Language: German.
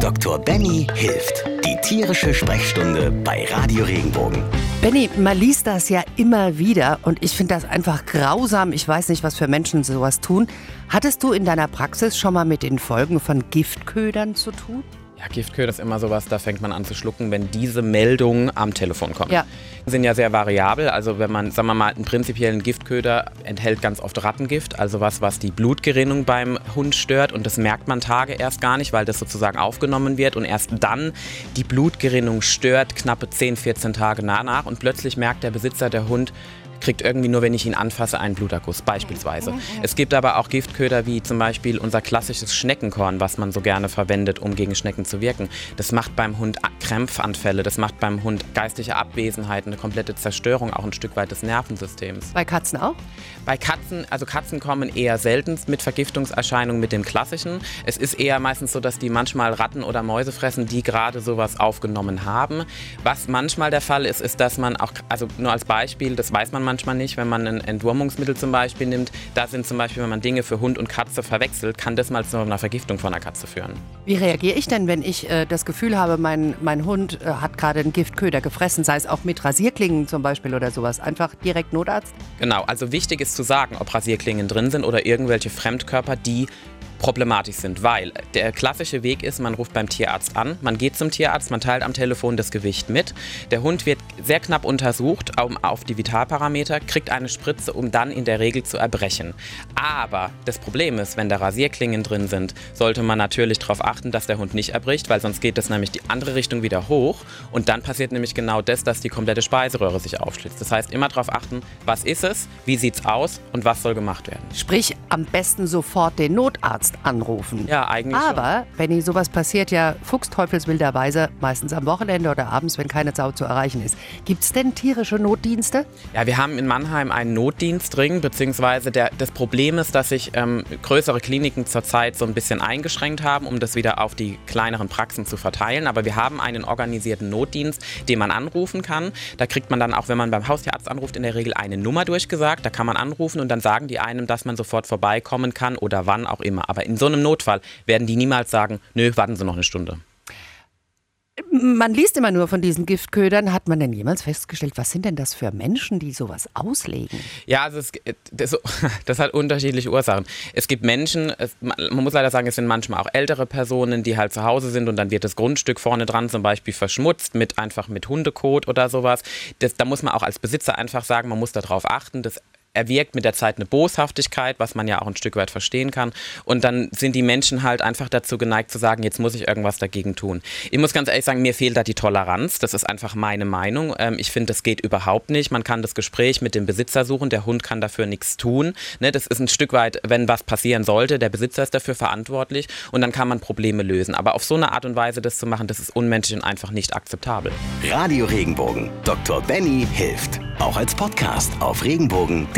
Dr. Benny hilft. Die tierische Sprechstunde bei Radio Regenbogen. Benny, man liest das ja immer wieder und ich finde das einfach grausam. Ich weiß nicht, was für Menschen sowas tun. Hattest du in deiner Praxis schon mal mit den Folgen von Giftködern zu tun? Ja, Giftköder ist immer sowas, da fängt man an zu schlucken, wenn diese Meldung am Telefon kommt. Ja. Die sind ja sehr variabel. Also wenn man, sagen wir mal, einen prinzipiellen Giftköder enthält ganz oft Rattengift, also was, was die Blutgerinnung beim Hund stört. Und das merkt man Tage erst gar nicht, weil das sozusagen aufgenommen wird und erst dann die Blutgerinnung stört, knappe 10, 14 Tage danach. Und plötzlich merkt der Besitzer, der Hund, kriegt irgendwie nur, wenn ich ihn anfasse, einen Bluterguss beispielsweise. Es gibt aber auch Giftköder wie zum Beispiel unser klassisches Schneckenkorn, was man so gerne verwendet, um gegen Schnecken zu wirken. Das macht beim Hund Krämpfanfälle, das macht beim Hund geistige Abwesenheit, eine komplette Zerstörung auch ein Stück weit des Nervensystems. Bei Katzen auch? Bei Katzen, also Katzen kommen eher selten mit Vergiftungserscheinungen mit dem klassischen. Es ist eher meistens so, dass die manchmal Ratten oder Mäuse fressen, die gerade sowas aufgenommen haben. Was manchmal der Fall ist, ist, dass man auch, also nur als Beispiel, das weiß man manchmal nicht, wenn man ein Entwurmungsmittel zum Beispiel nimmt, da sind zum Beispiel, wenn man Dinge für Hund und Katze verwechselt, kann das mal zu einer Vergiftung von einer Katze führen. Wie reagiere ich denn, wenn ich äh, das Gefühl habe, mein, mein Hund äh, hat gerade einen Giftköder gefressen, sei es auch mit Rasierklingen zum Beispiel oder sowas? Einfach direkt Notarzt? Genau, also wichtig ist zu sagen, ob Rasierklingen drin sind oder irgendwelche Fremdkörper, die problematisch sind, weil der klassische Weg ist, man ruft beim Tierarzt an, man geht zum Tierarzt, man teilt am Telefon das Gewicht mit, der Hund wird sehr knapp untersucht auf die Vitalparameter, kriegt eine Spritze, um dann in der Regel zu erbrechen. Aber das Problem ist, wenn da Rasierklingen drin sind, sollte man natürlich darauf achten, dass der Hund nicht erbricht, weil sonst geht es nämlich die andere Richtung wieder hoch und dann passiert nämlich genau das, dass die komplette Speiseröhre sich aufschlitzt. Das heißt, immer darauf achten, was ist es, wie sieht es aus und was soll gemacht werden. Sprich, am besten sofort den Notarzt anrufen. Ja, eigentlich Aber, wenn sowas passiert, ja fuchsteufelswilderweise, meistens am Wochenende oder abends, wenn keine Sau zu erreichen ist. Gibt es denn tierische Notdienste? Ja, wir haben in Mannheim einen Notdienstring, beziehungsweise der, das Problem ist, dass sich ähm, größere Kliniken zurzeit so ein bisschen eingeschränkt haben, um das wieder auf die kleineren Praxen zu verteilen. Aber wir haben einen organisierten Notdienst, den man anrufen kann. Da kriegt man dann auch, wenn man beim Haustierarzt anruft, in der Regel eine Nummer durchgesagt. Da kann man anrufen und dann sagen die einem, dass man sofort vorbeikommen kann oder wann auch immer. Aber in so einem Notfall werden die niemals sagen, nö, warten Sie noch eine Stunde. Man liest immer nur von diesen Giftködern. Hat man denn jemals festgestellt, was sind denn das für Menschen, die sowas auslegen? Ja, also es, das, das, hat unterschiedliche Ursachen. Es gibt Menschen, es, man muss leider sagen, es sind manchmal auch ältere Personen, die halt zu Hause sind und dann wird das Grundstück vorne dran zum Beispiel verschmutzt mit einfach mit Hundekot oder sowas. Das, da muss man auch als Besitzer einfach sagen, man muss darauf achten. Das erwirkt mit der Zeit eine Boshaftigkeit, was man ja auch ein Stück weit verstehen kann. Und dann sind die Menschen halt einfach dazu geneigt zu sagen, jetzt muss ich irgendwas dagegen tun. Ich muss ganz ehrlich sagen, mir fehlt da die Toleranz. Das ist einfach meine Meinung. Ähm, ich finde, das geht überhaupt nicht. Man kann das Gespräch mit dem Besitzer suchen. Der Hund kann dafür nichts tun. Ne, das ist ein Stück weit, wenn was passieren sollte, der Besitzer ist dafür verantwortlich und dann kann man Probleme lösen. Aber auf so eine Art und Weise das zu machen, das ist unmenschlich und einfach nicht akzeptabel. Radio Regenbogen. Dr. Benny hilft. Auch als Podcast auf regenbogen.de.